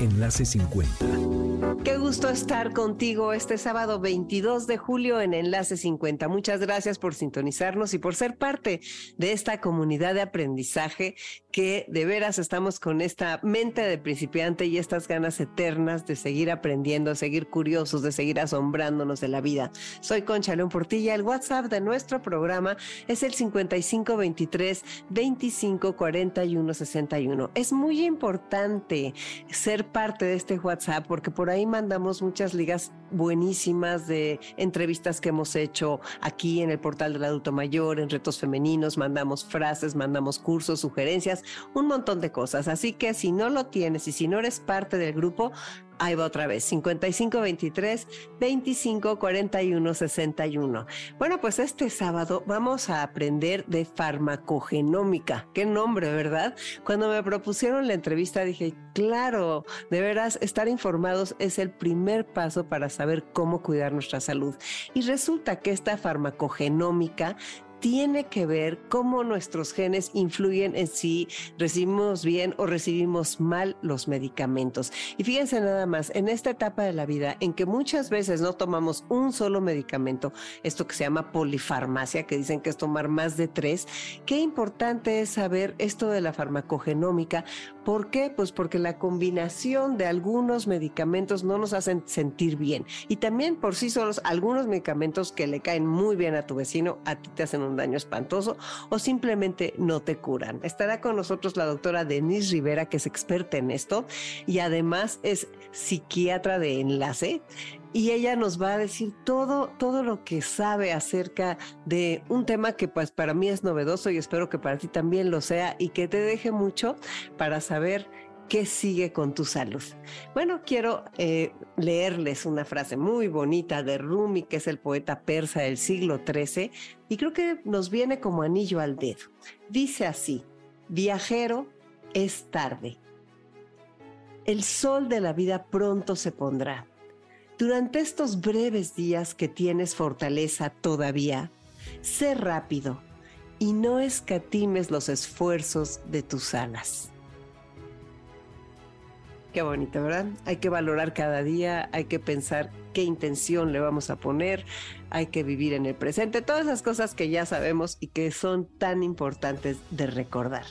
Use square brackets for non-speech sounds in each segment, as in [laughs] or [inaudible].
Enlace 50. Qué gusto estar contigo este sábado 22 de julio en Enlace 50. Muchas gracias por sintonizarnos y por ser parte de esta comunidad de aprendizaje que de veras estamos con esta mente de principiante y estas ganas eternas de seguir aprendiendo, seguir curiosos, de seguir asombrándonos de la vida. Soy Concha León Portilla. El WhatsApp de nuestro programa es el 5523 2541 61. Es muy importante ser parte de este WhatsApp porque por ahí mandamos muchas ligas buenísimas de entrevistas que hemos hecho aquí en el portal del adulto mayor, en retos femeninos, mandamos frases, mandamos cursos, sugerencias, un montón de cosas. Así que si no lo tienes y si no eres parte del grupo, Ahí va otra vez, 5523 2541 61. Bueno, pues este sábado vamos a aprender de farmacogenómica. Qué nombre, ¿verdad? Cuando me propusieron la entrevista dije, claro, de veras, estar informados es el primer paso para saber cómo cuidar nuestra salud. Y resulta que esta farmacogenómica tiene que ver cómo nuestros genes influyen en si recibimos bien o recibimos mal los medicamentos. Y fíjense nada más, en esta etapa de la vida en que muchas veces no tomamos un solo medicamento, esto que se llama polifarmacia, que dicen que es tomar más de tres, qué importante es saber esto de la farmacogenómica. ¿Por qué? Pues porque la combinación de algunos medicamentos no nos hacen sentir bien. Y también por sí solos algunos medicamentos que le caen muy bien a tu vecino, a ti te hacen un daño espantoso o simplemente no te curan. Estará con nosotros la doctora Denise Rivera, que es experta en esto y además es psiquiatra de enlace y ella nos va a decir todo, todo lo que sabe acerca de un tema que pues para mí es novedoso y espero que para ti también lo sea y que te deje mucho para saber ¿Qué sigue con tu salud? Bueno, quiero eh, leerles una frase muy bonita de Rumi, que es el poeta persa del siglo XIII, y creo que nos viene como anillo al dedo. Dice así, viajero, es tarde. El sol de la vida pronto se pondrá. Durante estos breves días que tienes fortaleza todavía, sé rápido y no escatimes los esfuerzos de tus alas. Qué bonito, ¿verdad? Hay que valorar cada día, hay que pensar qué intención le vamos a poner, hay que vivir en el presente, todas las cosas que ya sabemos y que son tan importantes de recordar.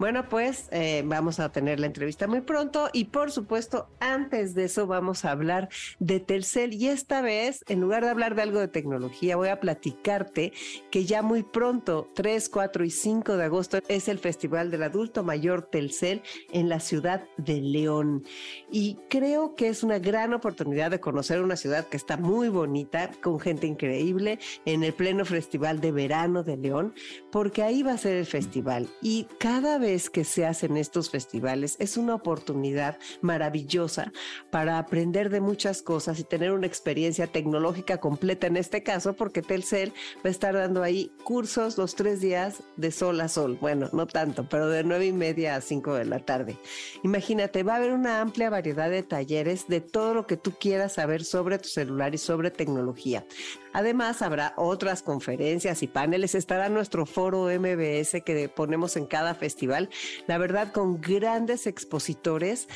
Bueno, pues eh, vamos a tener la entrevista muy pronto y por supuesto antes de eso vamos a hablar de Telcel y esta vez en lugar de hablar de algo de tecnología voy a platicarte que ya muy pronto 3, 4 y 5 de agosto es el Festival del Adulto Mayor Telcel en la ciudad de León. Y creo que es una gran oportunidad de conocer una ciudad que está muy bonita con gente increíble en el pleno Festival de Verano de León porque ahí va a ser el festival. Y cada que se hacen estos festivales es una oportunidad maravillosa para aprender de muchas cosas y tener una experiencia tecnológica completa en este caso, porque Telcel va a estar dando ahí cursos los tres días de sol a sol. Bueno, no tanto, pero de nueve y media a cinco de la tarde. Imagínate, va a haber una amplia variedad de talleres de todo lo que tú quieras saber sobre tu celular y sobre tecnología. Además, habrá otras conferencias y paneles. Estará nuestro foro MBS que ponemos en cada festival, la verdad, con grandes expositores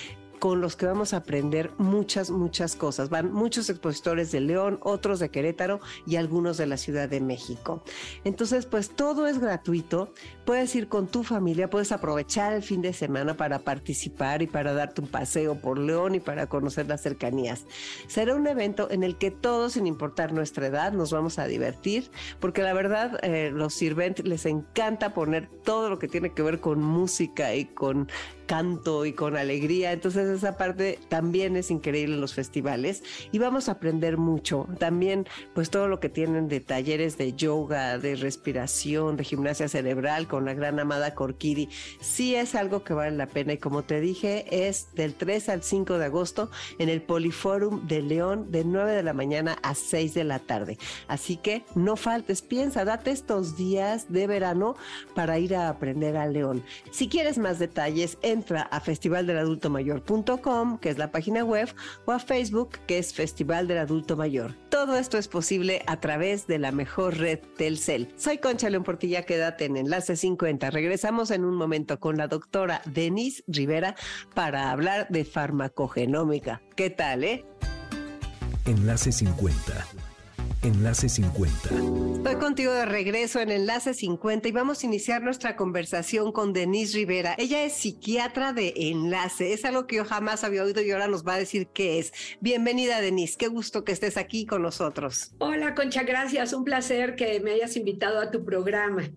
con los que vamos a aprender muchas, muchas cosas. Van muchos expositores de León, otros de Querétaro y algunos de la Ciudad de México. Entonces, pues todo es gratuito. Puedes ir con tu familia, puedes aprovechar el fin de semana para participar y para darte un paseo por León y para conocer las cercanías. Será un evento en el que todos, sin importar nuestra edad, nos vamos a divertir, porque la verdad, eh, los sirventes les encanta poner todo lo que tiene que ver con música y con canto y con alegría. Entonces esa parte también es increíble los festivales y vamos a aprender mucho. También, pues todo lo que tienen de talleres de yoga, de respiración, de gimnasia cerebral con la gran amada Corkidi, sí es algo que vale la pena y como te dije, es del 3 al 5 de agosto en el Poliforum de León de 9 de la mañana a 6 de la tarde. Así que no faltes, piensa, date estos días de verano para ir a aprender a León. Si quieres más detalles, entra a festivaldeladultomayor.com, que es la página web, o a Facebook, que es Festival del Adulto Mayor. Todo esto es posible a través de la mejor red Telcel. Soy Concha León Portilla, quédate en Enlace 50. Regresamos en un momento con la doctora Denise Rivera para hablar de farmacogenómica. ¿Qué tal, eh? Enlace 50 Enlace 50. Estoy contigo de regreso en Enlace 50 y vamos a iniciar nuestra conversación con Denise Rivera. Ella es psiquiatra de Enlace. Es algo que yo jamás había oído y ahora nos va a decir qué es. Bienvenida, Denise. Qué gusto que estés aquí con nosotros. Hola, Concha. Gracias. Un placer que me hayas invitado a tu programa.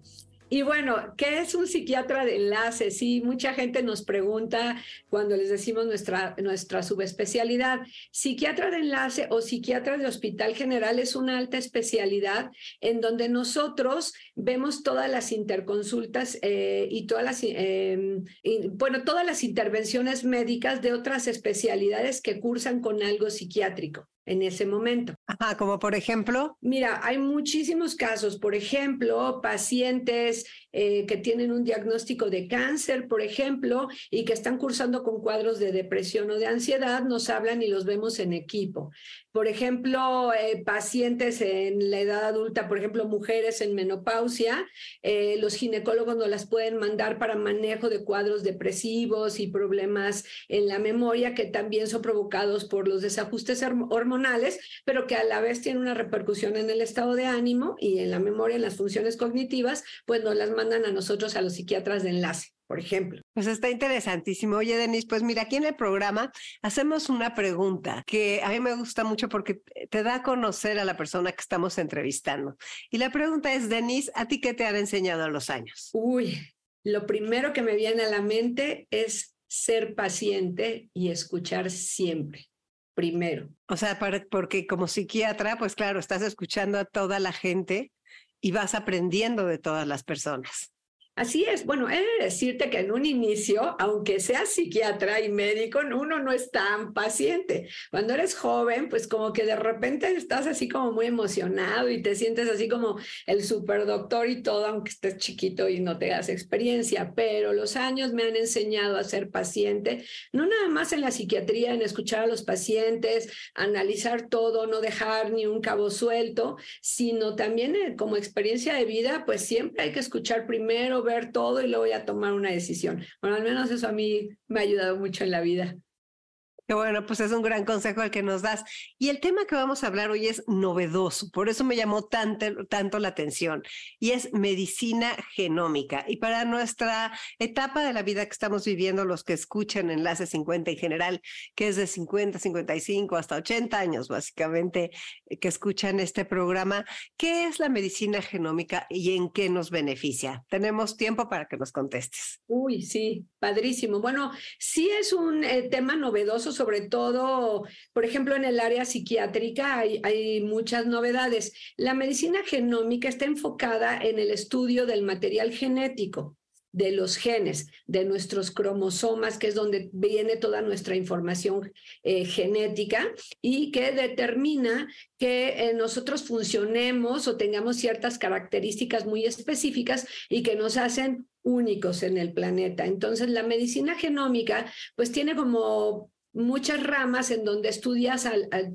Y bueno, ¿qué es un psiquiatra de enlace? Sí, mucha gente nos pregunta cuando les decimos nuestra, nuestra subespecialidad. Psiquiatra de enlace o psiquiatra de hospital general es una alta especialidad en donde nosotros vemos todas las interconsultas eh, y todas las, em, bueno, todas las intervenciones médicas de otras especialidades que cursan con algo psiquiátrico en ese momento. Ajá, como por ejemplo. Mira, hay muchísimos casos, por ejemplo, pacientes eh, que tienen un diagnóstico de cáncer, por ejemplo, y que están cursando con cuadros de depresión o de ansiedad, nos hablan y los vemos en equipo. Por ejemplo, eh, pacientes en la edad adulta, por ejemplo, mujeres en menopausia, eh, los ginecólogos nos las pueden mandar para manejo de cuadros depresivos y problemas en la memoria que también son provocados por los desajustes hormonales, pero que a la vez tienen una repercusión en el estado de ánimo y en la memoria, en las funciones cognitivas, pues nos las mandan a nosotros, a los psiquiatras de enlace por ejemplo. Pues está interesantísimo. Oye, Denise, pues mira, aquí en el programa hacemos una pregunta que a mí me gusta mucho porque te da a conocer a la persona que estamos entrevistando. Y la pregunta es, Denise, ¿a ti qué te han enseñado a los años? Uy, lo primero que me viene a la mente es ser paciente y escuchar siempre primero. O sea, porque como psiquiatra, pues claro, estás escuchando a toda la gente y vas aprendiendo de todas las personas. Así es. Bueno, he de decirte que en un inicio, aunque seas psiquiatra y médico, uno no es tan paciente. Cuando eres joven, pues como que de repente estás así como muy emocionado y te sientes así como el superdoctor y todo, aunque estés chiquito y no tengas experiencia. Pero los años me han enseñado a ser paciente, no nada más en la psiquiatría, en escuchar a los pacientes, analizar todo, no dejar ni un cabo suelto, sino también eh, como experiencia de vida, pues siempre hay que escuchar primero ver todo y luego voy a tomar una decisión. Bueno, al menos eso a mí me ha ayudado mucho en la vida. Qué bueno, pues es un gran consejo el que nos das. Y el tema que vamos a hablar hoy es novedoso, por eso me llamó tanto, tanto la atención, y es medicina genómica. Y para nuestra etapa de la vida que estamos viviendo, los que escuchan Enlace 50 en general, que es de 50, 55 hasta 80 años, básicamente, eh, que escuchan este programa, ¿qué es la medicina genómica y en qué nos beneficia? Tenemos tiempo para que nos contestes. Uy, sí, padrísimo. Bueno, sí es un eh, tema novedoso sobre todo, por ejemplo, en el área psiquiátrica hay, muchas novedades. La medicina genómica está enfocada en el estudio del material genético de los genes, de nuestros cromosomas, que es donde viene toda nuestra información eh, genética y que determina que eh, nosotros funcionemos o tengamos ciertas características muy específicas y que nos hacen únicos en el planeta. Entonces, la medicina genómica, pues tiene como muchas ramas en donde estudias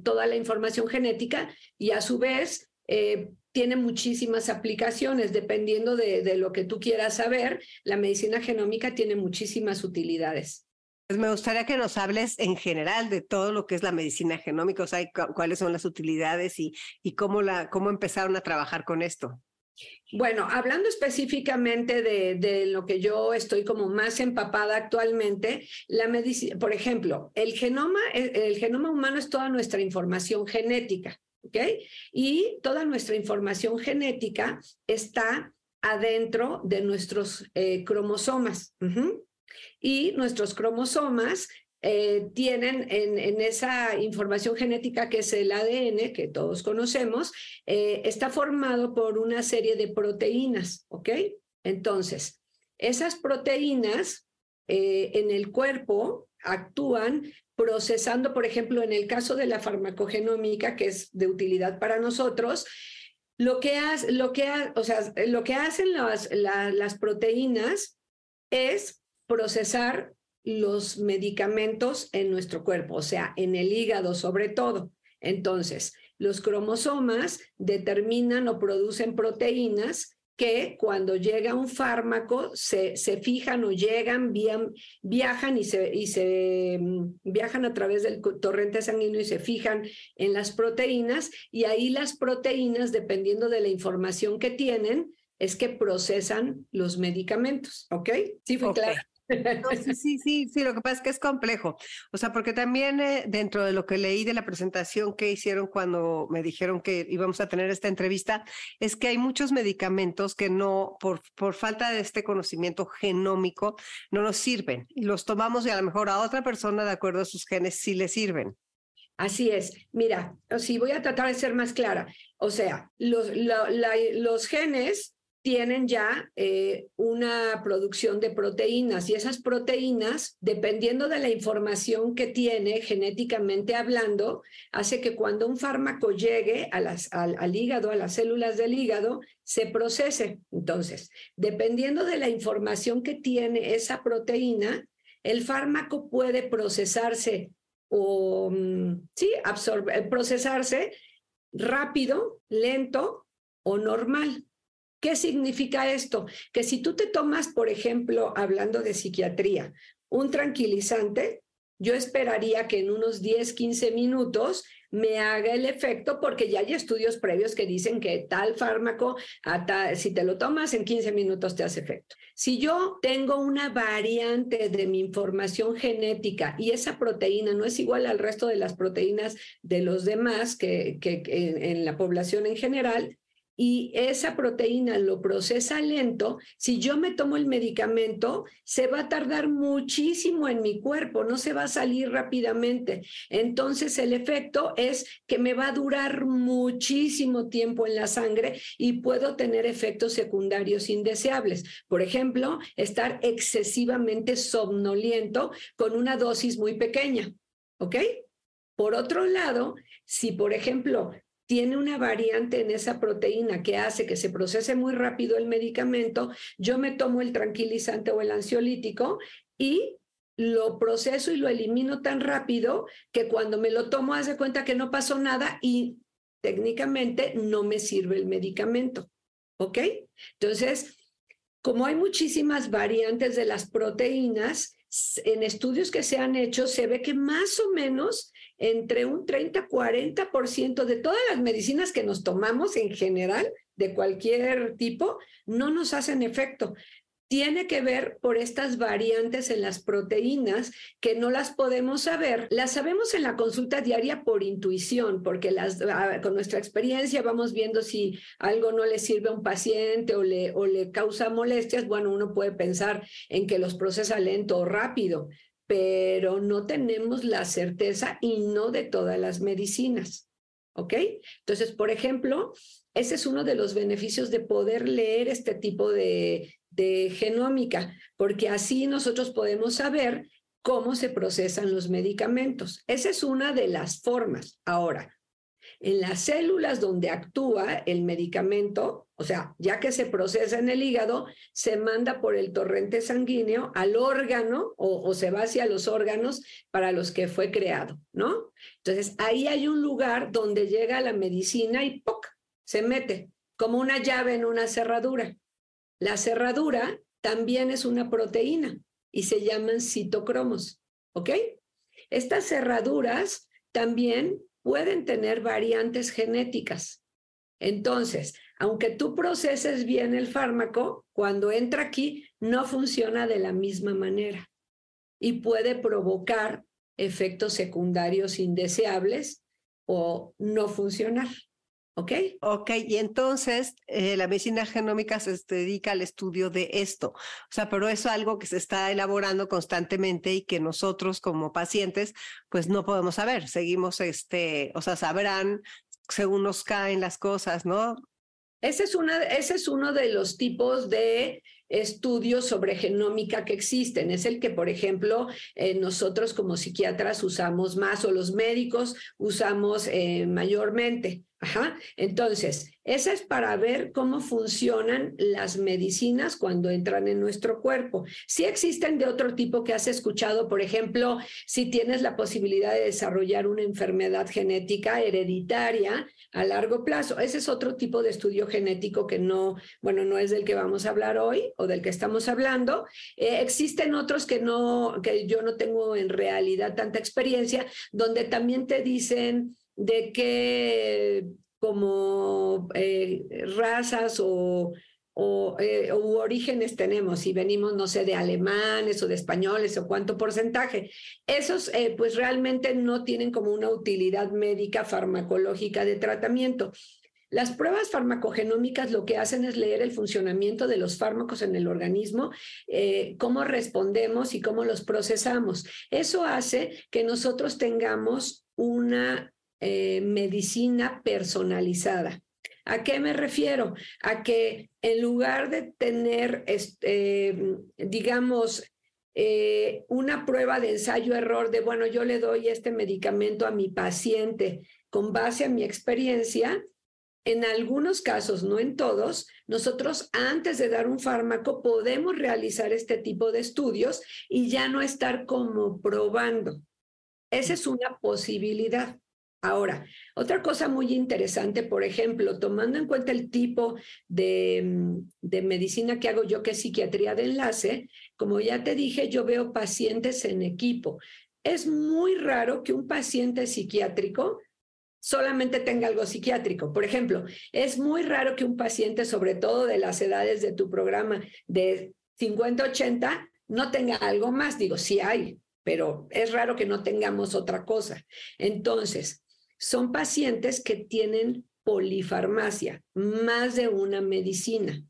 toda la información genética y a su vez eh, tiene muchísimas aplicaciones dependiendo de, de, lo que tú quieras saber. La medicina genómica tiene muchísimas utilidades. Pues me gustaría que nos hables en general de todo lo que es la medicina genómica, o sea, cuáles son las utilidades y, y cómo, la, cómo empezaron a trabajar con esto. Bueno, hablando específicamente de, lo que yo estoy como más empapada actualmente, la medicina, por ejemplo, el genoma, el, genoma humano es toda nuestra información genética, ¿ok? Y toda nuestra información genética está adentro de nuestros eh, cromosomas. Y nuestros cromosomas eh, tienen en, esa información genética que es el ADN, que todos conocemos, eh, está formado por una serie de proteínas, ¿ok? Entonces, esas proteínas eh, en el cuerpo actúan procesando, por ejemplo, en el caso de la farmacogenómica, que es de utilidad para nosotros, lo que, lo que, o sea, lo que hacen las, las proteínas es procesar los medicamentos en nuestro cuerpo, o sea, en el hígado sobre todo. Entonces, los cromosomas determinan o producen proteínas que cuando llega un fármaco se, se fijan o llegan, viajan y se, y se mm, viajan a través del torrente sanguíneo y se fijan en las proteínas y ahí las proteínas, dependiendo de la información que tienen, es que procesan los medicamentos, ¿ok? Sí, fue claro sí, sí, sí, lo que pasa es que es complejo. O sea, porque también eh, dentro de lo que leí de la presentación que hicieron cuando me dijeron que íbamos a tener esta entrevista, es que hay muchos medicamentos que no, por, por falta de este conocimiento genómico, no nos sirven. Y los tomamos y a lo mejor a otra persona, de acuerdo a sus genes, sí le sirven. Así es. Mira, sí, voy a tratar de ser más clara. O sea, los, los genes tienen ya eh, una producción de proteínas y esas proteínas, dependiendo de la información que tiene genéticamente hablando, hace que cuando un fármaco llegue al, al hígado, a las células del hígado, se procese. Entonces, dependiendo de la información que tiene esa proteína, el fármaco puede procesarse o, mm, sí, absorber, procesarse rápido, lento o normal. ¿Qué significa esto? Que si tú te tomas, por ejemplo, hablando de psiquiatría, un tranquilizante, yo esperaría que en unos 10, 15 minutos me haga el efecto porque ya hay estudios previos que dicen que tal fármaco, si te lo tomas en 15 minutos te hace efecto. Si yo tengo una variante de mi información genética y esa proteína no es igual al resto de las proteínas de los demás que, que en la población en general, y esa proteína lo procesa lento, si yo me tomo el medicamento, se va a tardar muchísimo en mi cuerpo, no se va a salir rápidamente. Entonces el efecto es que me va a durar muchísimo tiempo en la sangre y puedo tener efectos secundarios indeseables. Por ejemplo, estar excesivamente somnoliento con una dosis muy pequeña. ¿Ok? Por otro lado, si por ejemplo tiene una variante en esa proteína que hace que se procese muy rápido el medicamento, yo me tomo el tranquilizante o el ansiolítico y lo proceso y lo elimino tan rápido que cuando me lo tomo hace cuenta que no pasó nada y técnicamente no me sirve el medicamento. ¿Ok? Entonces, como hay muchísimas variantes de las proteínas, en estudios que se han hecho se ve que más o menos entre un 30-40% de todas las medicinas que nos tomamos en general, de cualquier tipo, no nos hacen efecto. Tiene que ver por estas variantes en las proteínas que no las podemos saber. Las sabemos en la consulta diaria por intuición, porque las, con nuestra experiencia vamos viendo si algo no le sirve a un paciente o le, o le causa molestias. Bueno, uno puede pensar en que los procesa lento o rápido, pero no tenemos la certeza y no de todas las medicinas. ¿Ok? Entonces, por ejemplo, ese es uno de los beneficios de poder leer este tipo de, de genómica, porque así nosotros podemos saber cómo se procesan los medicamentos. Esa es una de las formas. Ahora, en las células donde actúa el medicamento, o sea, ya que se procesa en el hígado, se manda por el torrente sanguíneo al órgano o, se va hacia los órganos para los que fue creado, ¿no? Entonces, ahí hay un lugar donde llega la medicina y ¡poc! se mete como una llave en una cerradura. La cerradura también es una proteína y se llaman citocromos, ¿ok? Estas cerraduras también pueden tener variantes genéticas. Entonces, aunque tú proceses bien el fármaco, cuando entra aquí no funciona de la misma manera y puede provocar efectos secundarios indeseables o no funcionar. ¿Ok? Ok, y entonces eh, la medicina genómica se dedica al estudio de esto. O sea, pero eso es algo que se está elaborando constantemente y que nosotros como pacientes, pues no podemos saber. Seguimos, este, o sea, sabrán según nos caen las cosas, ¿no? Ese es, una, ese es uno de los tipos de estudios sobre genómica que existen. Es el que, por ejemplo, eh, nosotros como psiquiatras usamos más o los médicos usamos eh, mayormente. Ajá. Entonces, esa es para ver cómo funcionan las medicinas cuando entran en nuestro cuerpo. Si existen de otro tipo que has escuchado, por ejemplo, si tienes la posibilidad de desarrollar una enfermedad genética hereditaria a largo plazo. Ese es otro tipo de estudio genético que no, bueno, no es del que vamos a hablar hoy o del que estamos hablando. Eh, existen otros que no, que yo no tengo en realidad tanta experiencia, donde también te dicen de qué como eh, razas o, o eh, u orígenes tenemos, si venimos, no sé, de alemanes o de españoles o cuánto porcentaje. Esos eh, pues realmente no tienen como una utilidad médica farmacológica de tratamiento. Las pruebas farmacogenómicas lo que hacen es leer el funcionamiento de los fármacos en el organismo, cómo respondemos y cómo los procesamos. Eso hace que nosotros tengamos una eh, medicina personalizada. ¿A qué me refiero? A que en lugar de tener, este, digamos, eh, una prueba de ensayo-error de, bueno, yo le doy este medicamento a mi paciente con base a mi experiencia, en algunos casos, no en todos, nosotros antes de dar un fármaco podemos realizar este tipo de estudios y ya no estar como probando. Esa es una posibilidad. Ahora, otra cosa muy interesante, por ejemplo, tomando en cuenta el tipo de, mm, de, medicina que hago yo, que es psiquiatría de enlace, como ya te dije, yo veo pacientes en equipo. Es muy raro que un paciente psiquiátrico solamente tenga algo psiquiátrico. Por ejemplo, es muy raro que un paciente, sobre todo de las edades de tu programa de 50, 80, no tenga algo más. Digo, sí hay, pero es raro que no tengamos otra cosa. Entonces, son pacientes que tienen polifarmacia, más de una medicina.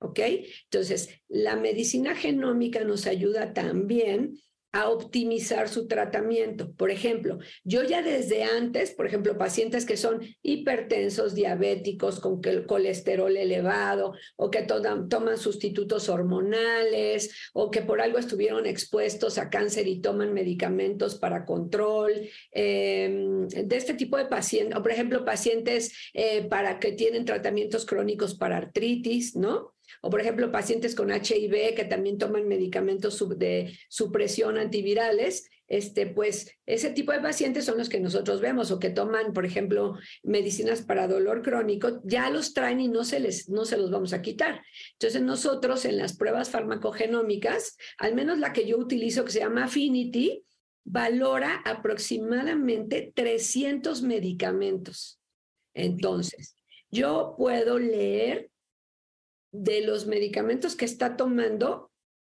¿Ok? Entonces, la medicina genómica nos ayuda también a optimizar su tratamiento. Por ejemplo, yo ya desde antes, por ejemplo, pacientes que son hipertensos, diabéticos, con colesterol elevado, o que toman sustitutos hormonales, o que por algo estuvieron expuestos a cáncer y toman medicamentos para control, em, de este tipo de pacientes, o por ejemplo, pacientes eh, para que tienen tratamientos crónicos para artritis, ¿no? O, por ejemplo, pacientes con HIV que también toman medicamentos de supresión antivirales, este, pues ese tipo de pacientes son los que nosotros vemos o que toman, por ejemplo, medicinas para dolor crónico, ya los traen y no se, les, no se los vamos a quitar. Entonces nosotros en las pruebas farmacogenómicas, al menos la que yo utilizo que se llama Affinity, valora aproximadamente 300 medicamentos. Entonces, yo puedo leer de los medicamentos que está tomando,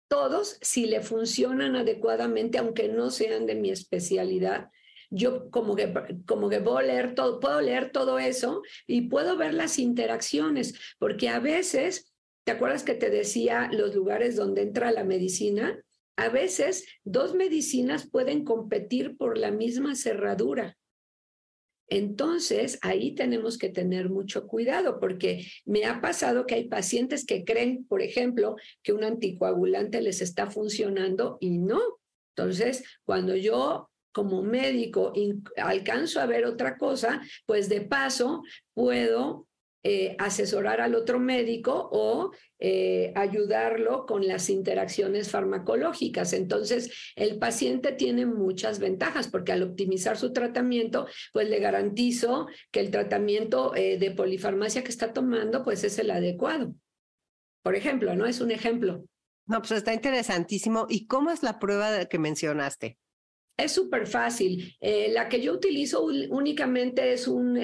todos, si le funcionan adecuadamente, aunque no sean de mi especialidad, yo como que, como que puedo leer todo, puedo leer todo eso y puedo ver las interacciones, porque a veces, ¿te acuerdas que te decía los lugares donde entra la medicina? A veces dos medicinas pueden competir por la misma cerradura. Entonces, ahí tenemos que tener mucho cuidado porque me ha pasado que hay pacientes que creen, por ejemplo, que un anticoagulante les está funcionando y no. Entonces, cuando yo como médico alcanzo a ver otra cosa, pues de paso puedo eh, asesorar al otro médico o eh, ayudarlo con las interacciones farmacológicas. Entonces, el paciente tiene muchas ventajas porque al optimizar su tratamiento, pues le garantizo que el tratamiento eh, de polifarmacia que está tomando, pues es el adecuado. Por ejemplo, ¿no? Es un ejemplo. No, pues está interesantísimo. ¿Y cómo es la prueba que mencionaste? Es súper fácil. la que yo utilizo únicamente es un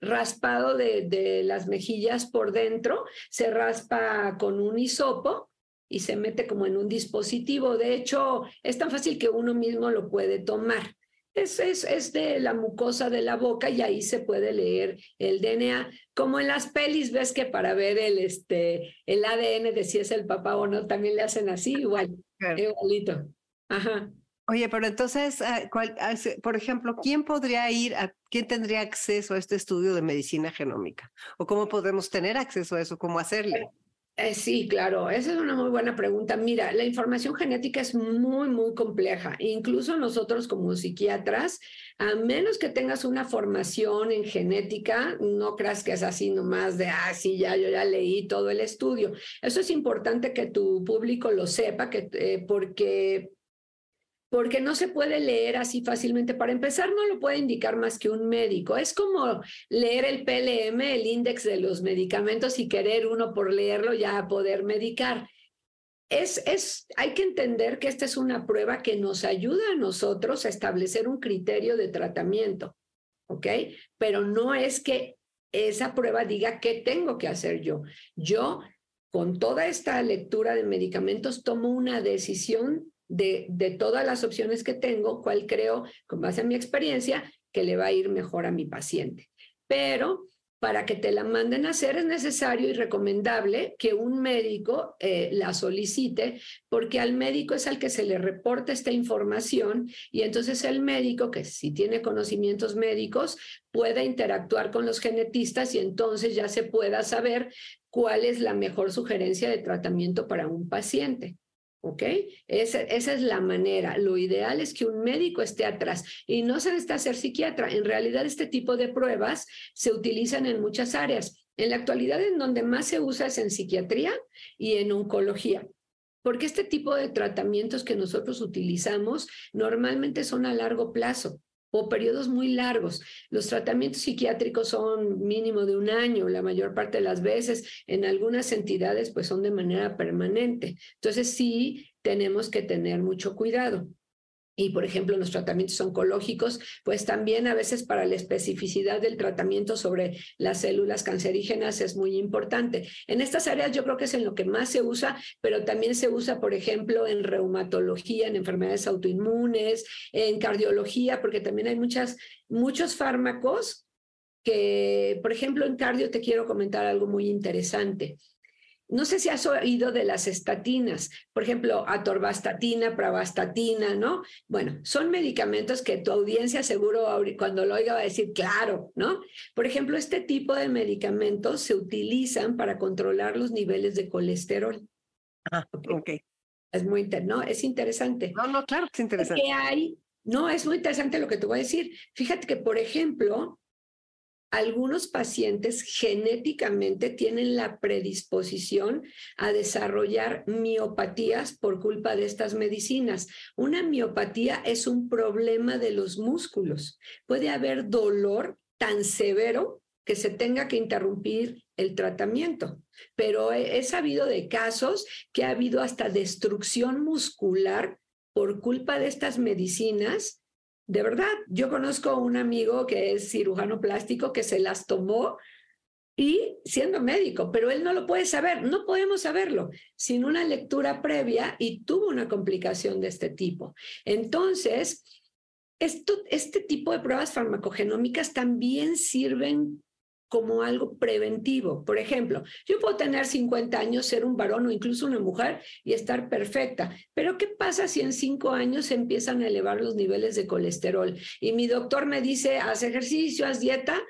raspado de, las mejillas por dentro, se raspa con un hisopo y se mete como en un dispositivo. De hecho, es tan fácil que uno mismo lo puede tomar. Es, es, es, de la mucosa de la boca y ahí se puede leer el DNA. Como en las pelis ves que para ver el, este, el ADN de si es el papá o no, también le hacen así, igual, igualito. Ajá. Oye, pero entonces, ah, ah, por ejemplo, ¿quién podría ir, a, quién tendría acceso a este estudio de medicina genómica? ¿O cómo podemos tener acceso a eso? ¿Cómo hacerle? Eh, sí, claro, esa es una muy buena pregunta. Mira, la información genética es muy, muy compleja. Incluso nosotros como psiquiatras, a menos que tengas una formación en genética, no creas que es así nomás de, ah, sí, ya, yo ya leí todo el estudio. Eso es importante que tu público lo sepa, que, eh, porque porque no se puede leer así fácilmente. Para empezar, no lo puede indicar más que un médico. Es como leer el PLM, el índice de los medicamentos, y querer uno por leerlo ya poder medicar. Es, es, hay que entender que esta es una prueba que nos ayuda a nosotros a establecer un criterio de tratamiento, ¿ok? Pero no es que esa prueba diga qué tengo que hacer yo. Yo, con toda esta lectura de medicamentos, tomo una decisión de, de todas las opciones que tengo, cuál creo, con base a mi experiencia, que le va a ir mejor a mi paciente. Pero para que te la manden a hacer es necesario y recomendable que un médico eh, la solicite, porque al médico es al que se le reporta esta información y entonces el médico, que si tiene conocimientos médicos, pueda interactuar con los genetistas y entonces ya se pueda saber cuál es la mejor sugerencia de tratamiento para un paciente. ¿Ok? Esa, esa, es la manera. Lo ideal es que un médico esté atrás y no se necesita ser psiquiatra. En realidad, este tipo de pruebas se utilizan en muchas áreas. En la actualidad, en donde más se usa es en psiquiatría y en oncología. Porque este tipo de tratamientos que nosotros utilizamos normalmente son a largo plazo o periodos muy largos. Los tratamientos psiquiátricos son mínimo de un año, la mayor parte de las veces. En algunas entidades, pues son de manera permanente. Entonces, sí tenemos que tener mucho cuidado y, por ejemplo, los tratamientos oncológicos, pues también a veces para la especificidad del tratamiento sobre las células cancerígenas es muy importante. En estas áreas yo creo que es en lo que más se usa, pero también se usa, por ejemplo, en reumatología, en enfermedades autoinmunes, en cardiología, porque también hay muchas, muchos fármacos que, por ejemplo, en cardio te quiero comentar algo muy interesante. No sé si has oído de las estatinas, por ejemplo, atorvastatina, pravastatina, ¿no? Bueno, son medicamentos que tu audiencia seguro cuando lo oiga va a decir, claro, ¿no? Por ejemplo, este tipo de medicamentos se utilizan para controlar los niveles de colesterol. Ah, ok. Es muy ¿no? Es interesante. No, no, claro es interesante. ¿Qué hay? No, es muy interesante lo que te voy a decir. Fíjate que, por ejemplo, algunos pacientes genéticamente tienen la predisposición a desarrollar miopatías por culpa de estas medicinas. Una miopatía es un problema de los músculos. Puede haber dolor tan severo que se tenga que interrumpir el tratamiento. Pero he, sabido de casos que ha habido hasta destrucción muscular por culpa de estas medicinas de verdad, yo conozco un amigo que es cirujano plástico que se las tomó y siendo médico, pero él no lo puede saber, no podemos saberlo sin una lectura previa y tuvo una complicación de este tipo. Entonces, este tipo de pruebas farmacogenómicas también sirven como algo preventivo. Por ejemplo, yo puedo tener 50 años, ser un varón o incluso una mujer y estar perfecta, pero ¿qué pasa si en cinco años se empiezan a elevar los niveles de colesterol? Y mi doctor me dice, haz ejercicio, haz dieta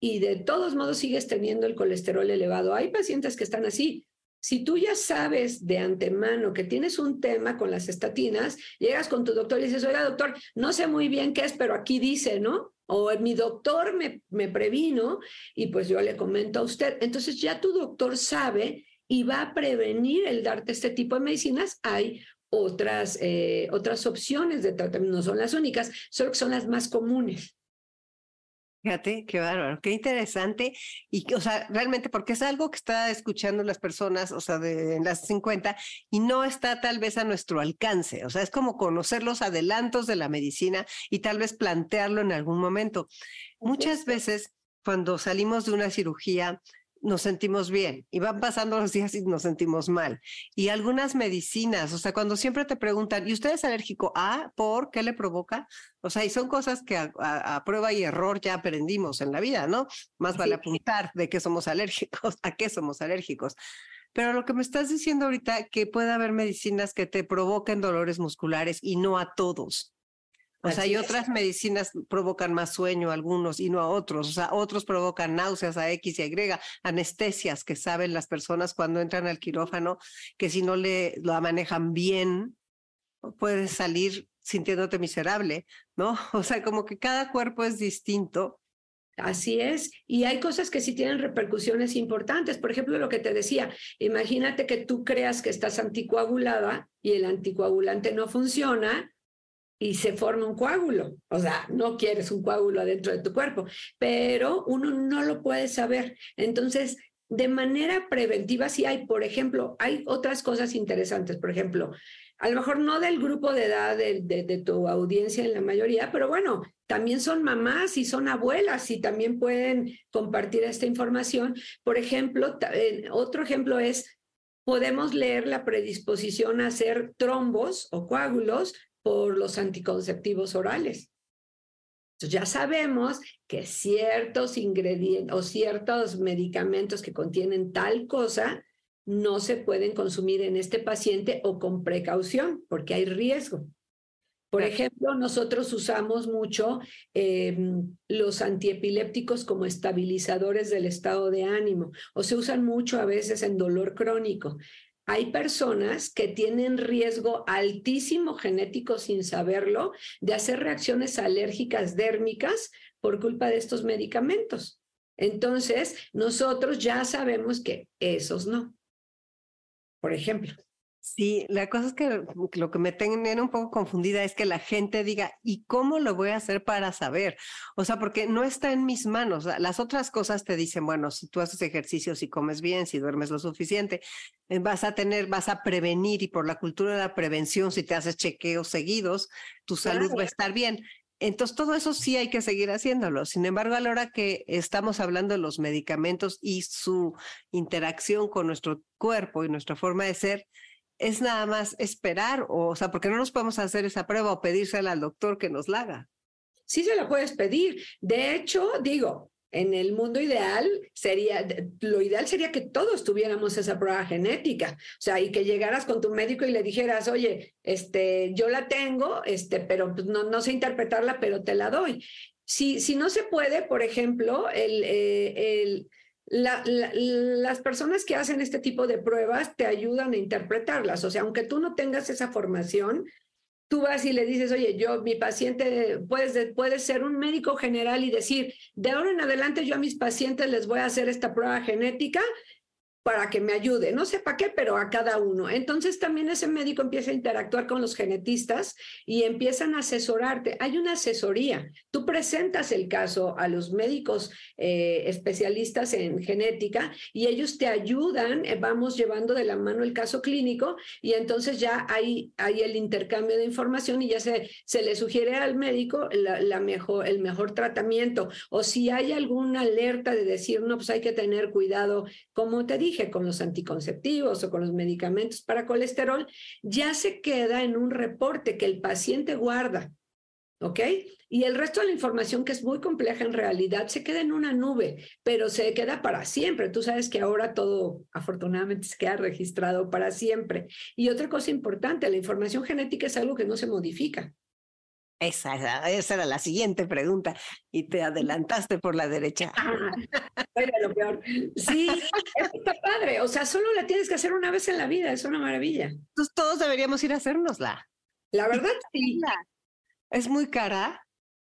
y de todos modos sigues teniendo el colesterol elevado. Hay pacientes que están así. Si tú ya sabes de antemano que tienes un tema con las estatinas, llegas con tu doctor y dices, oiga, doctor, no sé muy bien qué es, pero aquí dice, ¿no? O mi doctor me, me previno y pues yo le comento a usted. Entonces ya tu doctor sabe y va a prevenir el darte este tipo de medicinas. Hay otras, eh, otras opciones de tratamiento, no son las únicas, solo que son las más comunes. Fíjate, qué bárbaro, qué interesante. Y, o sea, realmente, porque es algo que está escuchando las personas, o sea, de en las 50, y no está tal vez a nuestro alcance. O sea, es como conocer los adelantos de la medicina y tal vez plantearlo en algún momento. Muchas veces, cuando salimos de una cirugía, nos sentimos bien y van pasando los días y nos sentimos mal. Y algunas medicinas, o sea, cuando siempre te preguntan, ¿y usted es alérgico a por qué le provoca? O sea, y son cosas que a, prueba y error ya aprendimos en la vida, ¿no? Más vale apuntar de qué somos alérgicos, [laughs] a qué somos alérgicos. Pero lo que me estás diciendo ahorita, que puede haber medicinas que te provoquen dolores musculares y no a todos. O sea, hay otras medicinas provocan más sueño a algunos y no a otros. O sea, otros provocan náuseas a X y Y, anestesias que saben las personas cuando entran al quirófano, que si no le la manejan bien, puedes salir sintiéndote miserable, ¿no? [laughs] O sea, como que cada cuerpo es distinto. Así es. Y hay cosas que sí tienen repercusiones importantes. Por ejemplo, lo que te decía, imagínate que tú creas que estás anticoagulada y el anticoagulante no funciona y se forma un coágulo. O sea, no quieres un coágulo adentro de tu cuerpo, pero uno no lo puede saber. Entonces, de manera preventiva, sí hay, por ejemplo, hay otras cosas interesantes. Por ejemplo, a lo mejor no del grupo de edad de, de, tu audiencia en la mayoría, pero bueno, también son mamás y son abuelas y también pueden compartir esta información. Por ejemplo, eh, otro ejemplo es, podemos leer la predisposición a hacer trombos o coágulos por los anticonceptivos orales. Entonces ya sabemos que ciertos ingredientes o ciertos medicamentos que contienen tal cosa no se pueden consumir en este paciente o con precaución, porque hay riesgo. Por ejemplo, nosotros usamos mucho em, los antiepilépticos como estabilizadores del estado de ánimo o se usan mucho a veces en dolor crónico hay personas que tienen riesgo altísimo genético sin saberlo de hacer reacciones alérgicas dérmicas por culpa de estos medicamentos. Entonces, nosotros ya sabemos que esos no. Por ejemplo. Sí, la cosa es que lo que me tiene un poco confundida es que la gente diga, ¿y cómo lo voy a hacer para saber? O sea, porque no está en mis manos. Las otras cosas te dicen, bueno, si tú haces ejercicio, si comes bien, si duermes lo suficiente, eh, vas a tener, vas a prevenir y por la cultura de la prevención, si te haces chequeos seguidos, tu salud va a estar bien. Entonces, todo eso sí hay que seguir haciéndolo. Sin embargo, a la hora que estamos hablando de los medicamentos y su interacción con nuestro cuerpo y nuestra forma de ser, es nada más esperar, o, sea, porque no nos podemos hacer esa prueba o pedírsela al doctor que nos la haga. Sí se la puedes pedir. De hecho, digo, en el mundo ideal sería, lo ideal sería que todos tuviéramos esa prueba genética, o sea, y que llegaras con tu médico y le dijeras, oye, este, yo la tengo, este, pero pues, no, no sé interpretarla, pero te la doy. Si, si no se puede, por ejemplo, el, eh, el las personas que hacen este tipo de pruebas te ayudan a interpretarlas. O sea, aunque tú no tengas esa formación, tú vas y le dices, oye, yo, mi paciente, puedes, puedes ser un médico general y decir, de ahora en adelante yo a mis pacientes les voy a hacer esta prueba genética para que me ayude, no sé para qué, pero a cada uno. Entonces también ese médico empieza a interactuar con los genetistas y empiezan a asesorarte. Hay una asesoría. Tú presentas el caso a los médicos eh, especialistas en genética y ellos te ayudan, eh, vamos llevando de la mano el caso clínico y entonces ya hay, hay el intercambio de información y ya se, se le sugiere al médico la, mejor, el mejor tratamiento. O si hay alguna alerta de decir, no, pues hay que tener cuidado, como te con los anticonceptivos o con los medicamentos para colesterol, ya se queda en un reporte que el paciente guarda. ¿Ok? Y el resto de la información, que es muy compleja en realidad, se queda en una nube, pero se queda para siempre. Tú sabes que ahora todo, afortunadamente, se queda registrado para siempre. Y otra cosa importante, la información genética es algo que no se modifica. Esa, esa era la siguiente pregunta y te adelantaste por la derecha. Ah, lo peor. Sí, está padre. O sea, solo la tienes que hacer una vez en la vida, es una maravilla. Entonces todos deberíamos ir a hacérnosla. La verdad, sí. Es muy cara.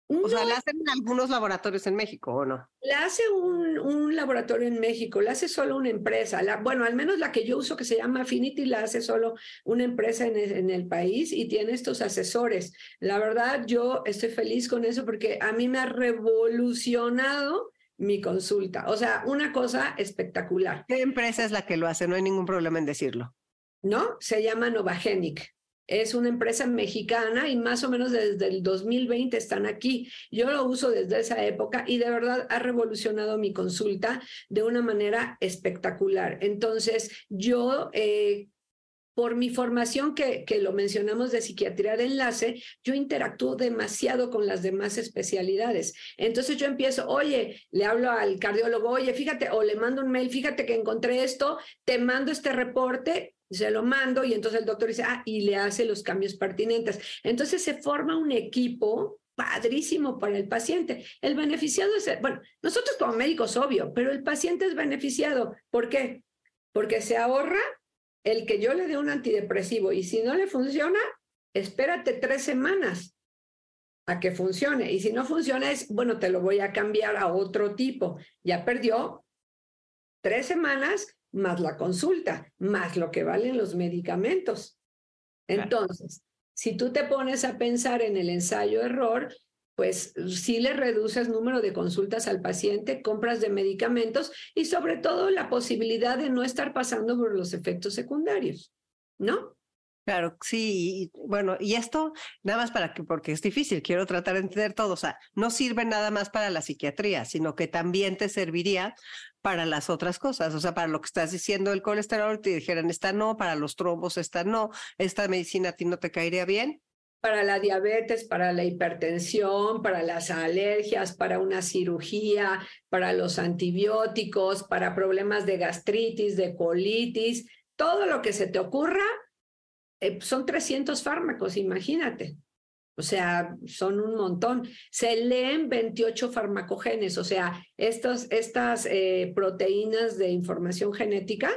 O sea, ¿la hacen en algunos laboratorios en México o no? La hace un, un laboratorio en México, la hace solo una empresa. La, bueno, al menos la que yo uso, que se llama Affinity, la hace solo una empresa en el, en el país y tiene estos asesores. La verdad, yo estoy feliz con eso porque a mí me ha revolucionado mi consulta. O sea, una cosa espectacular. ¿Qué empresa es la que lo hace? No hay ningún problema en decirlo. ¿No? Se llama Novagenic. Es una empresa mexicana y más o menos desde el 2020 están aquí. Yo lo uso desde esa época y de verdad ha revolucionado mi consulta de una manera espectacular. Entonces, yo eh, por mi formación que, que, lo mencionamos de psiquiatría de enlace, yo interactúo demasiado con las demás especialidades. Entonces yo empiezo, oye, le hablo al cardiólogo, oye, fíjate, o le mando un mail, fíjate que encontré esto, te mando este reporte, se lo mando y entonces el doctor dice, ah, y le hace los cambios pertinentes. Entonces se forma un equipo padrísimo para el paciente. El beneficiado es, bueno, nosotros como médicos, obvio, pero el paciente es beneficiado. ¿Por qué? Porque se ahorra el que yo le dé un antidepresivo y si no le funciona, espérate tres semanas a que funcione. Y si no funciona, es, bueno, te lo voy a cambiar a otro tipo. Ya perdió tres semanas más la consulta, más lo que valen los medicamentos. Entonces, si tú te pones a pensar en el ensayo-error, pues sí le reduces número de consultas al paciente, compras de medicamentos y sobre todo la posibilidad de no estar pasando por los efectos secundarios, ¿no? Claro, sí, bueno, y esto nada más para que, porque es difícil, quiero tratar de entender todo, o sea, no sirve nada más para la psiquiatría, sino que también te serviría para las otras cosas, o sea, para lo que estás diciendo el colesterol, te dijeran, esta no, para los trombos, esta no, esta medicina a ti no te caería bien, para la diabetes, para la hipertensión, para las alergias, para una cirugía, para los antibióticos, para problemas de gastritis, de colitis, todo lo que se te ocurra, eh, son 300 fármacos, imagínate. O sea, son un montón. Se leen 28 farmacogenes, o sea, estos, estas eh, proteínas de información genética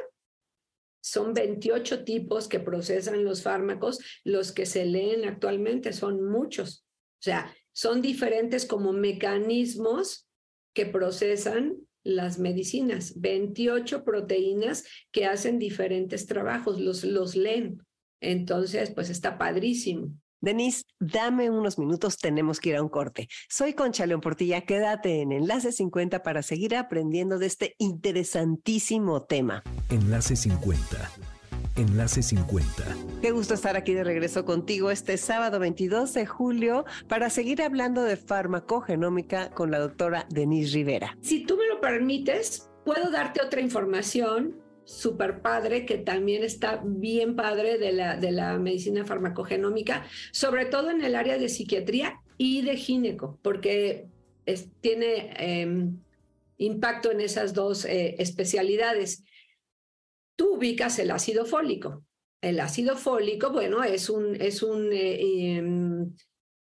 son 28 tipos que procesan los fármacos, los que se leen actualmente son muchos. O sea, son diferentes como mecanismos que procesan las medicinas. 28 proteínas que hacen diferentes trabajos, los, los leen. Entonces, pues está padrísimo. Denise, dame unos minutos, tenemos que ir a un corte. Soy Concha León Portilla, quédate en Enlace 50 para seguir aprendiendo de este interesantísimo tema. Enlace 50. Enlace 50. Qué gusto estar aquí de regreso contigo este sábado 22 de julio para seguir hablando de farmacogenómica con la doctora Denise Rivera. Si tú me lo permites, puedo darte otra información súper padre, que también está bien padre de la, de la medicina farmacogenómica, sobre todo en el área de psiquiatría y de gineco, porque tiene em, impacto en esas dos eh, especialidades. Tú ubicas el ácido fólico. El ácido fólico, bueno, es un, es un eh, em,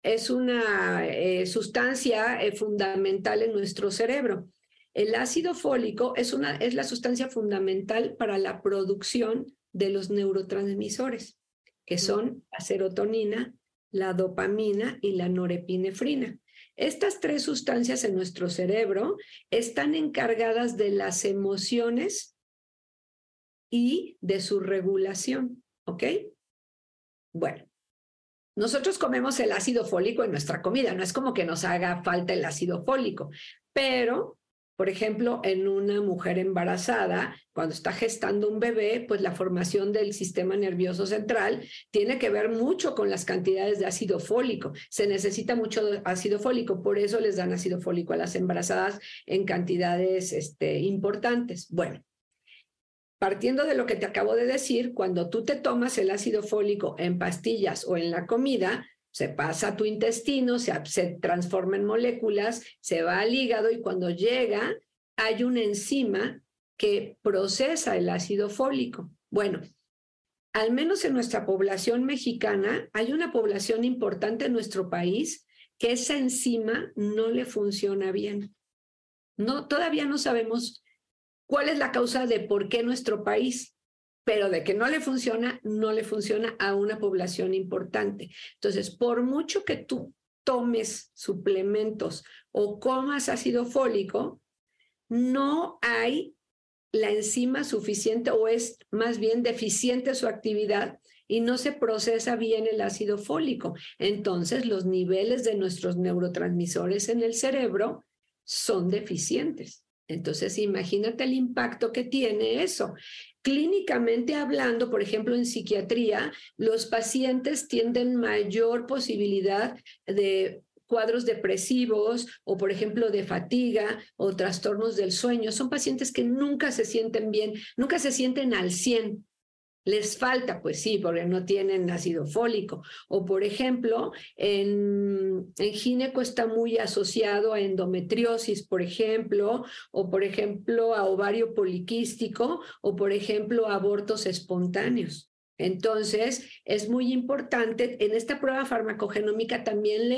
es una eh, sustancia fundamental en nuestro cerebro. El ácido fólico es, una, es la sustancia fundamental para la producción de los neurotransmisores, que son la serotonina, la dopamina y la norepinefrina. Estas tres sustancias en nuestro cerebro están encargadas de las emociones y de su regulación, ¿ok? Bueno, nosotros comemos el ácido fólico en nuestra comida, no es como que nos haga falta el ácido fólico, pero por ejemplo, en una mujer embarazada, cuando está gestando un bebé, pues la formación del sistema nervioso central tiene que ver mucho con las cantidades de ácido fólico. Se necesita mucho ácido fólico, por eso les dan ácido fólico a las embarazadas en cantidades este, importantes. Bueno, partiendo de lo que te acabo de decir, cuando tú te tomas el ácido fólico en pastillas o en la comida, se pasa a tu intestino, se, transforma en moléculas, se va al hígado y cuando llega hay una enzima que procesa el ácido fólico. Bueno, al menos en nuestra población mexicana, hay una población importante en nuestro país que esa enzima no le funciona bien. No, todavía no sabemos cuál es la causa de por qué nuestro país pero de que no le funciona, no le funciona a una población importante. Entonces, por mucho que tú tomes suplementos o comas ácido fólico, no hay la enzima suficiente o es más bien deficiente su actividad y no se procesa bien el ácido fólico. Entonces, los niveles de nuestros neurotransmisores en el cerebro son deficientes. Entonces, imagínate el impacto que tiene eso. Clínicamente hablando, por ejemplo, en psiquiatría, los pacientes tienen mayor posibilidad de cuadros depresivos o, por ejemplo, de fatiga o trastornos del sueño. Son pacientes que nunca se sienten bien, nunca se sienten al 100. Les falta, pues sí, porque no tienen ácido fólico. O, por ejemplo, en, en gineco está muy asociado a endometriosis, por ejemplo, o, por ejemplo, a ovario poliquístico, o, por ejemplo, a abortos espontáneos. Entonces, es muy importante, en esta prueba farmacogenómica también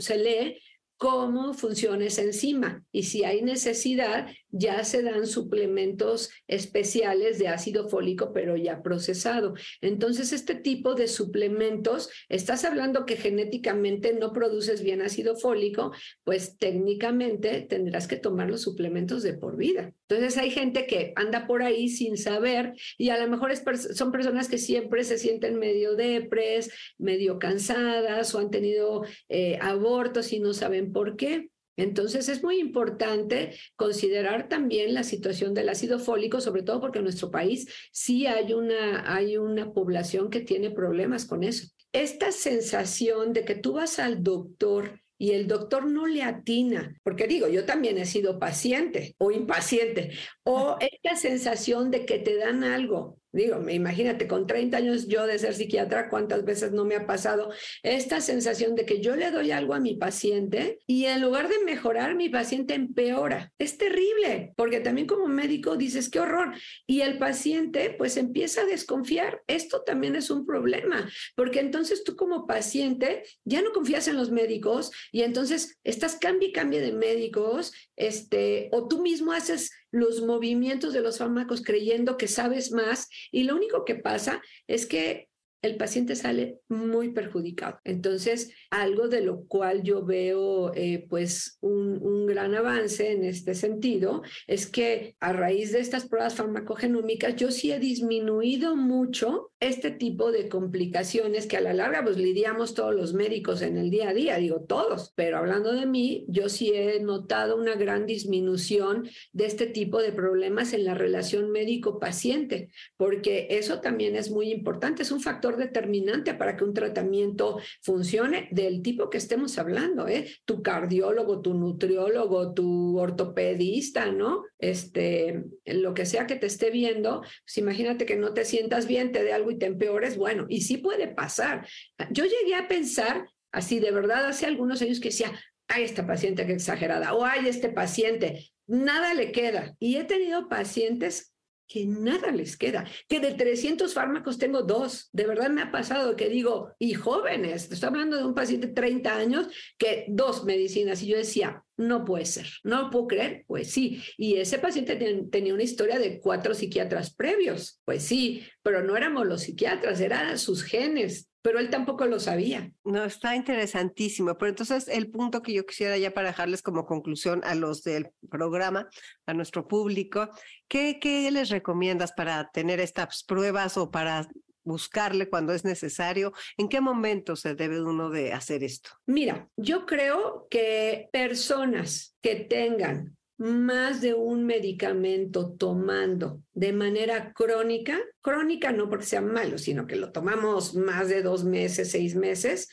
se lee cómo funciona esa enzima y si hay necesidad, ya se dan suplementos especiales de ácido fólico, pero ya procesado. Entonces, este tipo de suplementos, estás hablando que genéticamente no produces bien ácido fólico, pues técnicamente tendrás que tomar los suplementos de por vida. Entonces, hay gente que anda por ahí sin saber y a lo mejor son personas que siempre se sienten medio depres, medio cansadas o han tenido eh, abortos y no saben por qué. Entonces es muy importante considerar también la situación del ácido fólico, sobre todo porque en nuestro país sí hay una, hay una población que tiene problemas con eso. Esta sensación de que tú vas al doctor y el doctor no le atina, porque digo, yo también he sido paciente o impaciente, o esta sensación de que te dan algo Digo, imagínate, con 30 años yo de ser psiquiatra, ¿cuántas veces no me ha pasado esta sensación de que yo le doy algo a mi paciente y en lugar de mejorar, mi paciente empeora? Es terrible, porque también como médico dices, qué horror. Y el paciente pues empieza a desconfiar. Esto también es un problema, porque entonces tú como paciente ya no confías en los médicos y entonces estás cambia y cambia de médicos, este, o tú mismo haces los movimientos de los fármacos creyendo que sabes más y lo único que pasa es que el paciente sale muy perjudicado. Entonces, algo de lo cual yo veo eh, pues un, un, gran avance en este sentido es que a raíz de estas pruebas farmacogenómicas yo sí he disminuido mucho este tipo de complicaciones que a la larga pues lidiamos todos los médicos en el día a día, digo todos, pero hablando de mí, yo sí he notado una gran disminución de este tipo de problemas en la relación médico-paciente, porque eso también es muy importante, es un factor determinante para que un tratamiento funcione del tipo que estemos hablando, ¿eh? Tu cardiólogo, tu nutriólogo, tu ortopedista, ¿no? Este, lo que sea que te esté viendo, pues imagínate que no te sientas bien, te dé algo y te empeores, bueno, y sí puede pasar. Yo llegué a pensar así de verdad hace algunos años que decía, ay, esta paciente que exagerada, o ay, este paciente, nada le queda. Y he tenido pacientes que nada les queda, que de 300 fármacos tengo dos. De verdad me ha pasado que digo, y jóvenes, estoy hablando de un paciente de 30 años, que dos medicinas. Y yo decía, no puede ser, no puedo creer, pues sí. Y ese paciente tenía una historia de cuatro psiquiatras previos, pues sí, pero no éramos los psiquiatras, eran sus genes, pero él tampoco lo sabía. No, está interesantísimo. Pero entonces el punto que yo quisiera ya para dejarles como conclusión a los del programa, a nuestro público, ¿qué, qué les recomiendas para tener estas pruebas o para buscarle cuando es necesario? ¿En qué momento se debe uno de hacer esto? Mira, yo creo que personas que tengan más de un medicamento tomando de manera crónica, crónica no porque sea malo, sino que lo tomamos más de dos meses, seis meses,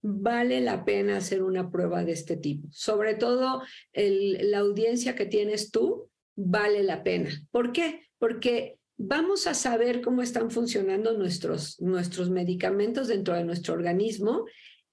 vale la pena hacer una prueba de este tipo. Sobre todo la audiencia que tienes tú, vale la pena. ¿Por qué? Porque vamos a saber cómo están funcionando nuestros, nuestros medicamentos dentro de nuestro organismo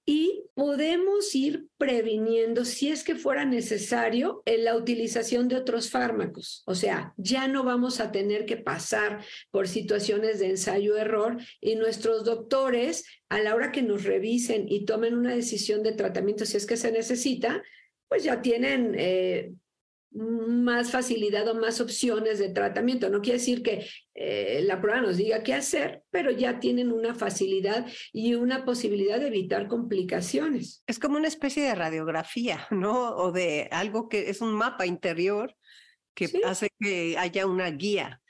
y podemos ir previniendo, si es que fuera necesario, en la utilización de otros fármacos. O sea, ya no vamos a tener que pasar por situaciones de ensayo-error y nuestros doctores, a la hora que nos revisen y tomen una decisión de tratamiento, si es que se necesita, pues ya tienen eh, más facilidad o más opciones de tratamiento. No quiere decir que eh, la prueba nos diga qué hacer, pero ya tienen una facilidad y una posibilidad de evitar complicaciones. Es como una especie de radiografía, ¿no? O de algo que es un mapa interior que hace que haya una guía.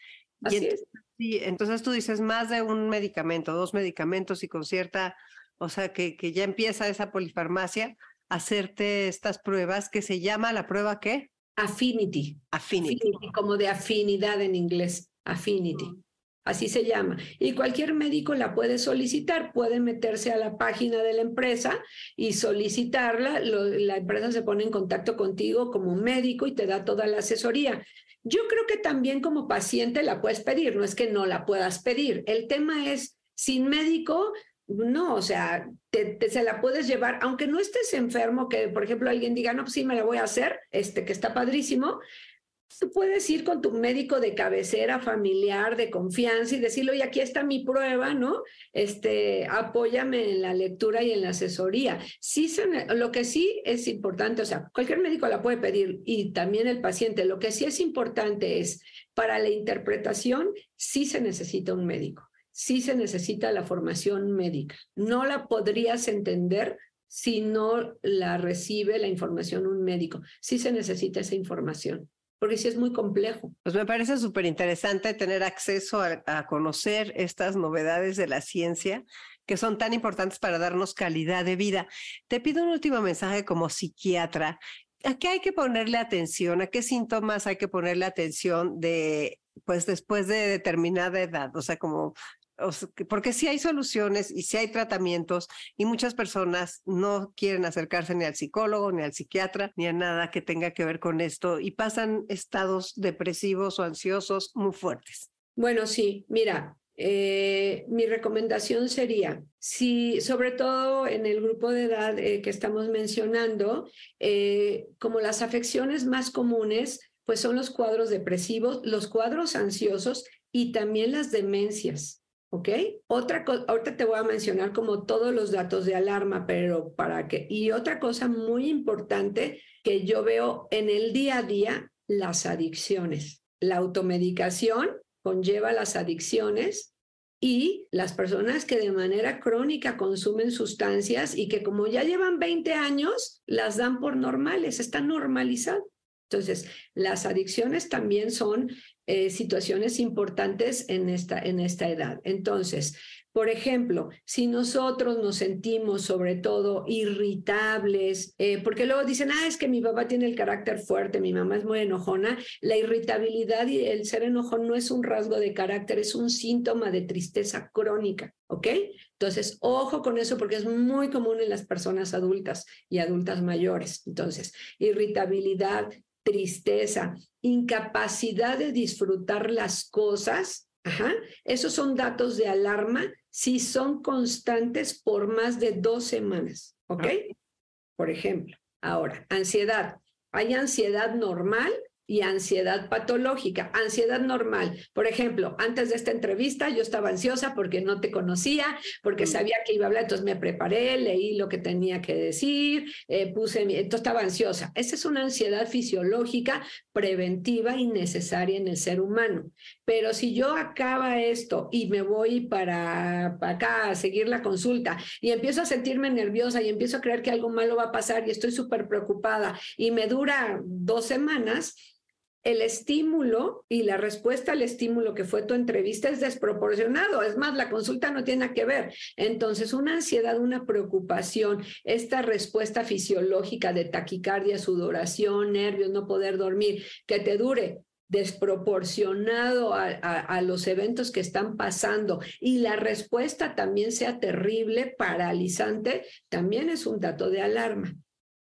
Así es. Sí, entonces tú dices más de un medicamento, dos medicamentos y con cierta, o sea, que, que ya empieza esa polifarmacia, hacerte estas pruebas que se llama la prueba qué? Affinity. Affinity. como de afinidad en inglés. Affinity. Así se llama. Y cualquier médico la puede solicitar, puede meterse a la página de la empresa y solicitarla. la empresa se pone en contacto contigo como médico y te da toda la asesoría. Yo creo que también como paciente la puedes pedir, no es que no la puedas pedir. El tema es, sin médico, no, o sea, te, se la puedes llevar, aunque no estés enfermo, que por ejemplo alguien diga, no, pues sí, me la voy a hacer, este, que está padrísimo, Tú puedes ir con tu médico de cabecera familiar, de confianza y decirle, oye, aquí está mi prueba, ¿no? Este, apóyame en la lectura y en la asesoría. Sí, lo que sí es importante, o sea, cualquier médico la puede pedir y también el paciente. Lo que sí es importante es, para la interpretación, sí se necesita un médico, sí se necesita la formación médica. No la podrías entender si no la recibe la información un médico. Sí se necesita esa información porque sí es muy complejo. Pues me parece súper interesante tener acceso a, conocer estas novedades de la ciencia que son tan importantes para darnos calidad de vida. Te pido un último mensaje como psiquiatra. ¿A qué hay que ponerle atención? ¿A qué síntomas hay que ponerle atención de, pues después de determinada edad? O sea, como porque sí hay soluciones y sí hay tratamientos y muchas personas no quieren acercarse ni al psicólogo, ni al psiquiatra, ni a nada que tenga que ver con esto y pasan estados depresivos o ansiosos muy fuertes. Bueno, sí, mira, eh, mi recomendación sería, si sobre todo en el grupo de edad eh, que estamos mencionando, eh, como las afecciones más comunes, pues son los cuadros depresivos, los cuadros ansiosos y también las demencias. ¿Ok? Otra cosa, ahorita te voy a mencionar como todos los datos de alarma, pero para que, y otra cosa muy importante que yo veo en el día a día, las adicciones. La automedicación conlleva las adicciones y las personas que de manera crónica consumen sustancias y que como ya llevan 20 años, las dan por normales, están normalizadas. Entonces, las adicciones también son eh, situaciones importantes en esta, en esta edad. Entonces, por ejemplo, si nosotros nos sentimos sobre todo irritables, eh, porque luego dicen, ah, es que mi papá tiene el carácter fuerte, mi mamá es muy enojona, la irritabilidad y el ser enojón no es un rasgo de carácter, es un síntoma de tristeza crónica, ¿ok? Entonces, ojo con eso porque es muy común en las personas adultas y adultas mayores. Entonces, irritabilidad, tristeza, incapacidad de disfrutar las cosas, ajá, esos son datos de alarma si son constantes por más de dos semanas, ¿ok? Por ejemplo, ahora, ansiedad. Hay ansiedad normal y ansiedad patológica. Ansiedad normal. Por ejemplo, antes de esta entrevista yo estaba ansiosa porque no te conocía, porque mm. sabía que iba a hablar, entonces me preparé, leí lo que tenía que decir, eh, puse, entonces estaba ansiosa. Esa es una ansiedad fisiológica preventiva y necesaria en el ser humano. Pero si yo acaba esto y me voy para, para acá a seguir la consulta y empiezo a sentirme nerviosa y empiezo a creer que algo malo va a pasar y estoy súper preocupada y me dura dos semanas, el estímulo y la respuesta al estímulo que fue tu entrevista es desproporcionado. Es más, la consulta no tiene que ver. Entonces, una ansiedad, una preocupación, esta respuesta fisiológica de taquicardia, sudoración, nervios, no poder dormir, que te dure desproporcionado a, a, los eventos que están pasando y la respuesta también sea terrible, paralizante, también es un dato de alarma.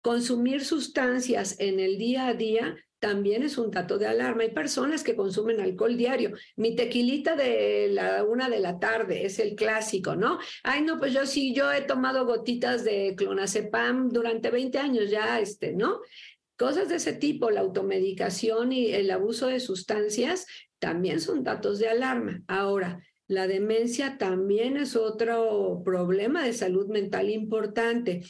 Consumir sustancias en el día a día también es un dato de alarma. Hay personas que consumen alcohol diario. Mi tequilita de la una de la tarde es el clásico, ¿no? Ay, no, pues yo sí, yo he tomado gotitas de clonazepam durante 20 años ya, este, ¿no? Cosas de ese tipo, la automedicación y el abuso de sustancias también son datos de alarma. Ahora, la demencia también es otro problema de salud mental importante.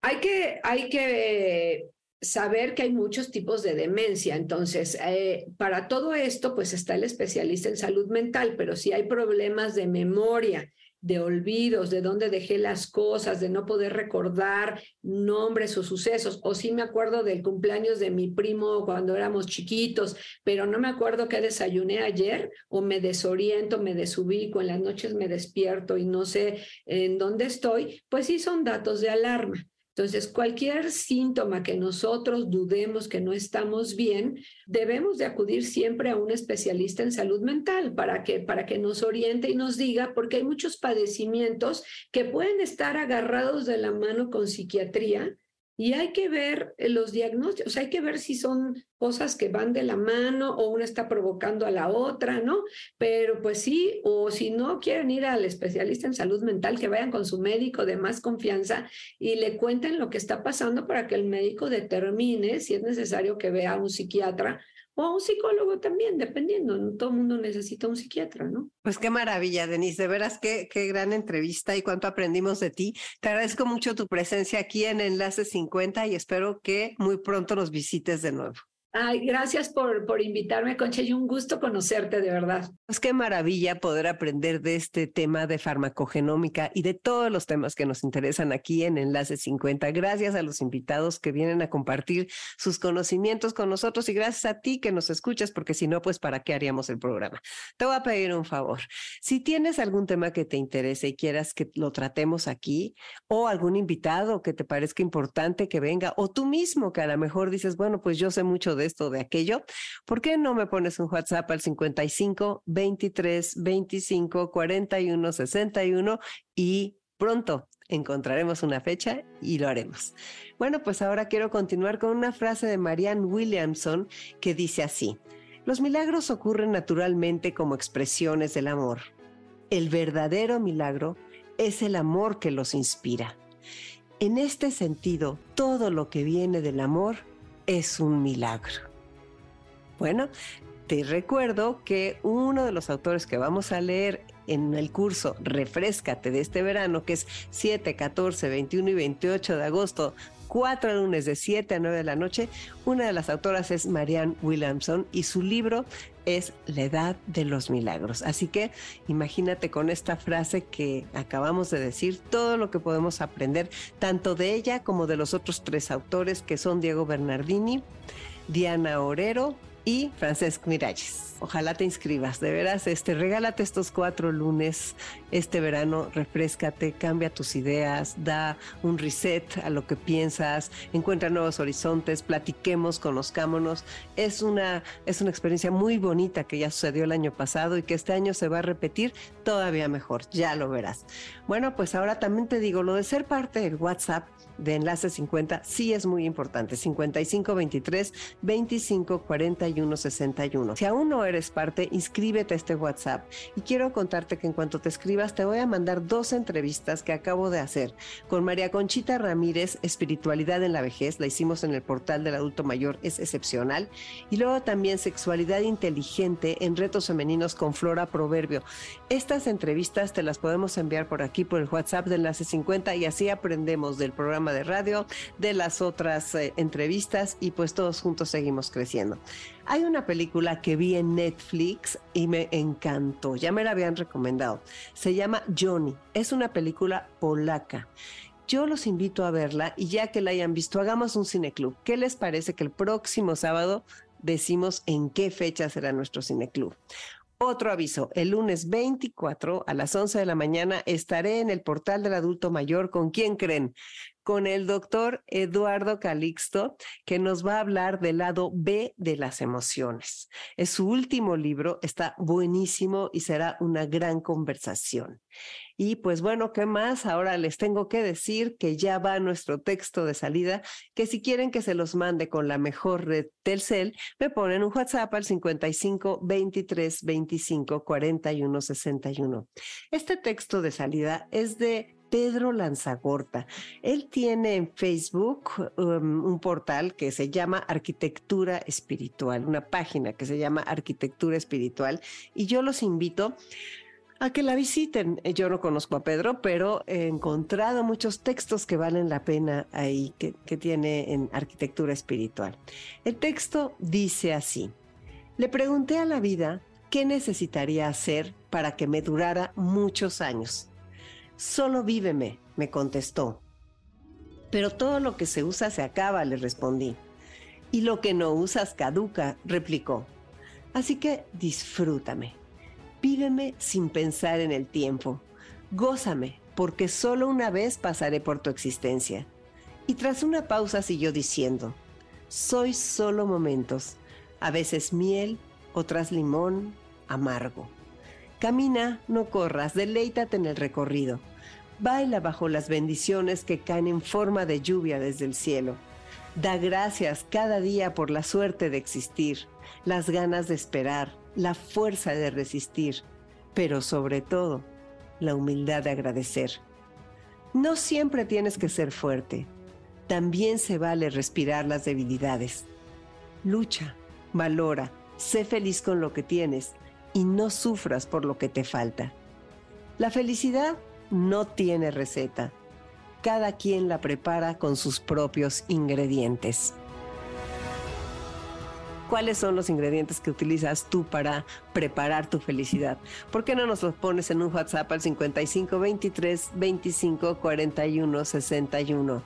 Hay que, hay que saber que hay muchos tipos de demencia. Entonces, eh, para todo esto, pues está el especialista en salud mental, pero si hay problemas de memoria, de olvidos, de dónde dejé las cosas, de no poder recordar nombres o sucesos, o sí me acuerdo del cumpleaños de mi primo cuando éramos chiquitos, pero no me acuerdo qué desayuné ayer, o me desoriento, me desubico, en las noches me despierto y no sé en dónde estoy, pues sí son datos de alarma. Entonces, cualquier síntoma que nosotros dudemos que no estamos bien, debemos de acudir siempre a un especialista en salud mental para que, para que nos oriente y nos diga, porque hay muchos padecimientos que pueden estar agarrados de la mano con psiquiatría y hay que ver eh, los diagnósticos, hay que ver si son cosas que van de la mano o una está provocando a la otra, ¿no? Pero pues sí, o si no quieren ir al especialista en salud mental, que vayan con su médico de más confianza y le cuenten lo que está pasando para que el médico determine si es necesario que vea a un psiquiatra o un psicólogo también, dependiendo, no todo el mundo necesita un psiquiatra, ¿no? Pues qué maravilla, Denise, de veras qué, qué gran entrevista y cuánto aprendimos de ti. Te agradezco mucho tu presencia aquí en Enlace 50 y espero que muy pronto nos visites de nuevo. Ay, gracias por, por invitarme, Concha, y un gusto conocerte, de verdad. Pues qué maravilla poder aprender de este tema de farmacogenómica y de todos los temas que nos interesan aquí en Enlace 50. Gracias a los invitados que vienen a compartir sus conocimientos con nosotros y gracias a ti que nos escuchas, porque si no, pues para qué haríamos el programa. Te voy a pedir un favor. Si tienes algún tema que te interese y quieras que lo tratemos aquí, o algún invitado que te parezca importante que venga, o tú mismo que a lo mejor dices, bueno, pues yo sé mucho de esto, de aquello, ¿por qué no me pones un WhatsApp al 55 23 25 41 61 y pronto encontraremos una fecha y lo haremos. Bueno, pues ahora quiero continuar con una frase de Marianne Williamson que dice así, los milagros ocurren naturalmente como expresiones del amor. El verdadero milagro es el amor que los inspira. En este sentido, todo lo que viene del amor es un milagro. Bueno, te recuerdo que uno de los autores que vamos a leer en el curso Refrescate de este verano, que es 7, 14, 21 y 28 de agosto, cuatro lunes de 7 a 9 de la noche, una de las autoras es Marianne Williamson y su libro es La Edad de los Milagros. Así que imagínate con esta frase que acabamos de decir, todo lo que podemos aprender, tanto de ella como de los otros tres autores que son Diego Bernardini, Diana Orero y Francesc Miralles. Ojalá te inscribas, de veras, este, regálate estos cuatro lunes este verano, refrescate, cambia tus ideas, da un reset a lo que piensas, encuentra nuevos horizontes, platiquemos, conozcámonos. Es una, es una experiencia muy bonita que ya sucedió el año pasado y que este año se va a repetir todavía mejor, ya lo verás. Bueno, pues ahora también te digo, lo de ser parte del WhatsApp de Enlace 50 sí es muy importante. 55 23 25 41 61. Si aún no eres parte, inscríbete a este WhatsApp. Y quiero contarte que en cuanto te escribas, te voy a mandar dos entrevistas que acabo de hacer con María Conchita Ramírez, Espiritualidad en la Vejez. La hicimos en el portal del adulto mayor, es excepcional. Y luego también Sexualidad Inteligente en Retos Femeninos con Flora Proverbio. Estas entrevistas te las podemos enviar por aquí, por el WhatsApp de Enlace 50 y así aprendemos del programa de radio, de las otras eh, entrevistas y pues todos juntos seguimos creciendo. Hay una película que vi en Netflix y me encantó, ya me la habían recomendado. Se llama Johnny, es una película polaca. Yo los invito a verla y ya que la hayan visto, hagamos un cineclub. ¿Qué les parece que el próximo sábado decimos en qué fecha será nuestro cineclub? Otro aviso, el lunes 24 a las 11 de la mañana estaré en el portal del adulto mayor. ¿Con quién creen? Con el doctor Eduardo Calixto, que nos va a hablar del lado B de las emociones. Es su último libro, está buenísimo y será una gran conversación. Y pues bueno, ¿qué más? Ahora les tengo que decir que ya va nuestro texto de salida, que si quieren que se los mande con la mejor red Telcel, me ponen un WhatsApp al 55 23 25 41 61. Este texto de salida es de Pedro Lanzagorta. Él tiene en Facebook um, un portal que se llama Arquitectura Espiritual, una página que se llama Arquitectura Espiritual, y yo los invito a que la visiten. Yo no conozco a Pedro, pero he encontrado muchos textos que valen la pena ahí, que tiene en Arquitectura Espiritual. El texto dice así, le pregunté a la vida qué necesitaría hacer para que me durara muchos años. Solo víveme, me contestó. Pero todo lo que se usa se acaba, le respondí. Y lo que no usas caduca, replicó. Así que disfrútame. Víveme sin pensar en el tiempo. Gózame, porque solo una vez pasaré por tu existencia. Y tras una pausa siguió diciendo, soy solo momentos, a veces miel, otras limón, amargo. Camina, no corras, deleítate en el recorrido. Baila bajo las bendiciones que caen en forma de lluvia desde el cielo. Da gracias cada día por la suerte de existir, las ganas de esperar, la fuerza de resistir, pero sobre todo, la humildad de agradecer. No siempre tienes que ser fuerte, también se vale respirar las debilidades. Lucha, valora, sé feliz con lo que tienes y no sufras por lo que te falta. La felicidad no tiene receta cada quien la prepara con sus propios ingredientes. ¿Cuáles son los ingredientes que utilizas tú para preparar tu felicidad? ¿Por qué no nos los pones en un WhatsApp al 55 23 25 41 61?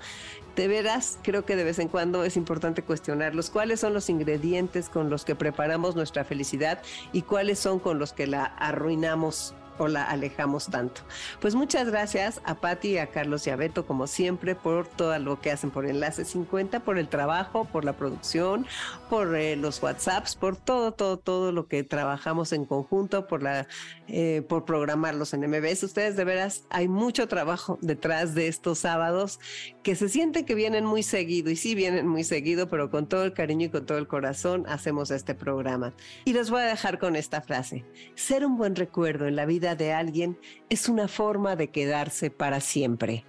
de veras creo que de vez en cuando es importante cuestionarlos. ¿Cuáles son los ingredientes con los que preparamos nuestra felicidad y cuáles son con los que la arruinamos o la alejamos tanto. Pues muchas gracias a Patti, a Carlos y a Beto, como siempre, por todo lo que hacen por Enlace 50, por el trabajo, por la producción, por eh, los WhatsApps, por todo, todo, todo lo que trabajamos en conjunto, por la, eh, por programarlos en MBS. Ustedes de veras, hay mucho trabajo detrás de estos sábados que se sienten que vienen muy seguido, y sí vienen muy seguido, pero con todo el cariño y con todo el corazón hacemos este programa. Y los voy a dejar con esta frase. Ser un buen recuerdo en la vida de alguien es una forma de quedarse para siempre.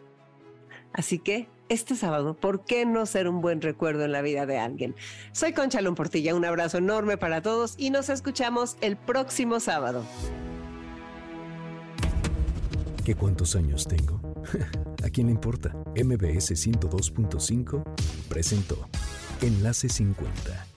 Así que este sábado, ¿por qué no ser un buen recuerdo en la vida de alguien? Soy Concha Portilla, un abrazo enorme para todos y nos escuchamos el próximo sábado. ¿Qué cuántos años tengo? [laughs] ¿A quién le importa? MBS 102.5 presentó Enlace 50